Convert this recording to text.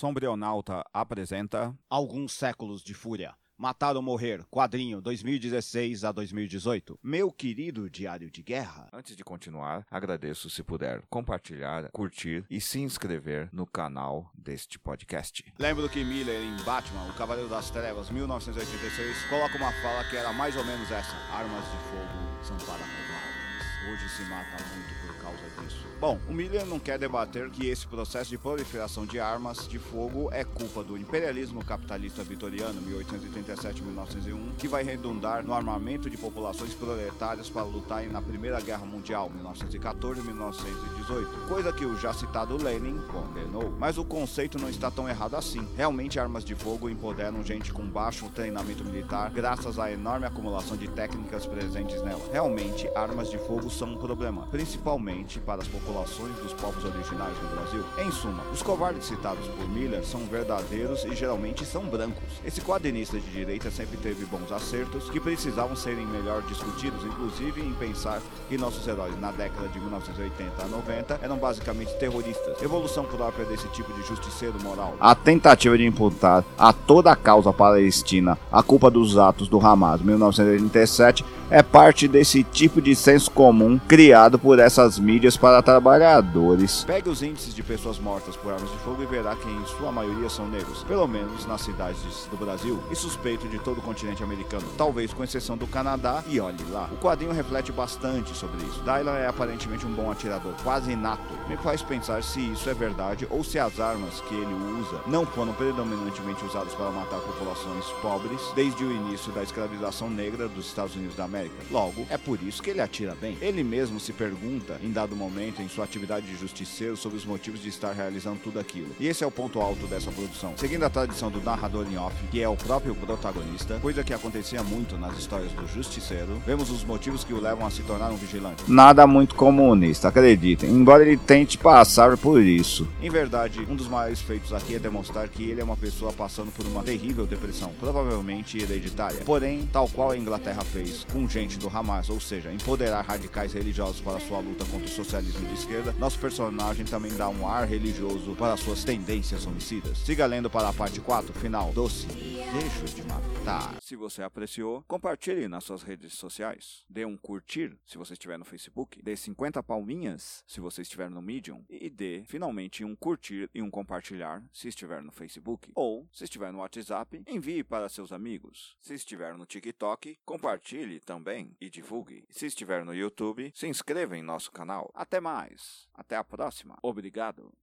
Sombrionauta apresenta Alguns séculos de fúria. Matar ou Morrer, quadrinho 2016 a 2018. Meu querido diário de guerra. Antes de continuar, agradeço se puder compartilhar, curtir e se inscrever no canal deste podcast. Lembro que Miller em Batman, o Cavaleiro das Trevas, 1986, coloca uma fala que era mais ou menos essa: Armas de fogo são para covardes. Hoje se mata muito por causa disso. Bom, o Miller não quer debater que esse processo de proliferação de armas de fogo é culpa do imperialismo capitalista vitoriano 1837-1901, que vai redundar no armamento de populações proletárias para lutarem na Primeira Guerra Mundial 1914-1918, coisa que o já citado Lenin condenou. Mas o conceito não está tão errado assim. Realmente armas de fogo empoderam gente com baixo treinamento militar graças à enorme acumulação de técnicas presentes nela. Realmente armas de fogo são um problema, principalmente para as populações dos povos originários do Brasil. Em suma, os covardes citados por Miller são verdadeiros e geralmente são brancos. Esse quadrinista de direita sempre teve bons acertos que precisavam serem melhor discutidos, inclusive em pensar que nossos heróis na década de 1980 a 90 eram basicamente terroristas. Evolução própria desse tipo de justiceiro moral. A tentativa de imputar a toda a causa palestina a culpa dos atos do Hamas 1987 é parte desse tipo de senso comum criado por essas mídias para trabalhadores. Pegue os índices de pessoas mortas por armas de fogo e verá que em sua maioria são negros, pelo menos nas cidades do Brasil e suspeito de todo o continente americano, talvez com exceção do Canadá e olhe lá. O quadrinho reflete bastante sobre isso. Dylan é aparentemente um bom atirador, quase inato. Me faz pensar se isso é verdade ou se as armas que ele usa não foram predominantemente usadas para matar populações pobres desde o início da escravização negra dos Estados Unidos da América. Logo, é por isso que ele atira bem. Ele mesmo se pergunta, em dado momento, em sua atividade de justiceiro, sobre os motivos de estar realizando tudo aquilo. E esse é o ponto alto dessa produção. Seguindo a tradição do narrador em off, que é o próprio protagonista, coisa que acontecia muito nas histórias do justiceiro, vemos os motivos que o levam a se tornar um vigilante. Nada muito comunista, acreditem, embora ele tente passar por isso. Em verdade, um dos maiores feitos aqui é demonstrar que ele é uma pessoa passando por uma terrível depressão, provavelmente hereditária. Porém, tal qual a Inglaterra fez com gente do Hamas, ou seja, empoderar radicais religiosos para sua luta contra o socialismo de esquerda, nosso personagem também dá um ar religioso para suas tendências homicidas. Siga lendo para a parte 4, final, doce, deixo de matar. Se você apreciou, compartilhe nas suas redes sociais. Dê um curtir se você estiver no Facebook. Dê 50 palminhas se você estiver no Medium. E dê finalmente um curtir e um compartilhar se estiver no Facebook. Ou, se estiver no WhatsApp, envie para seus amigos. Se estiver no TikTok, compartilhe também e divulgue. Se estiver no YouTube, se inscreva em nosso canal. Até mais. Até a próxima. Obrigado.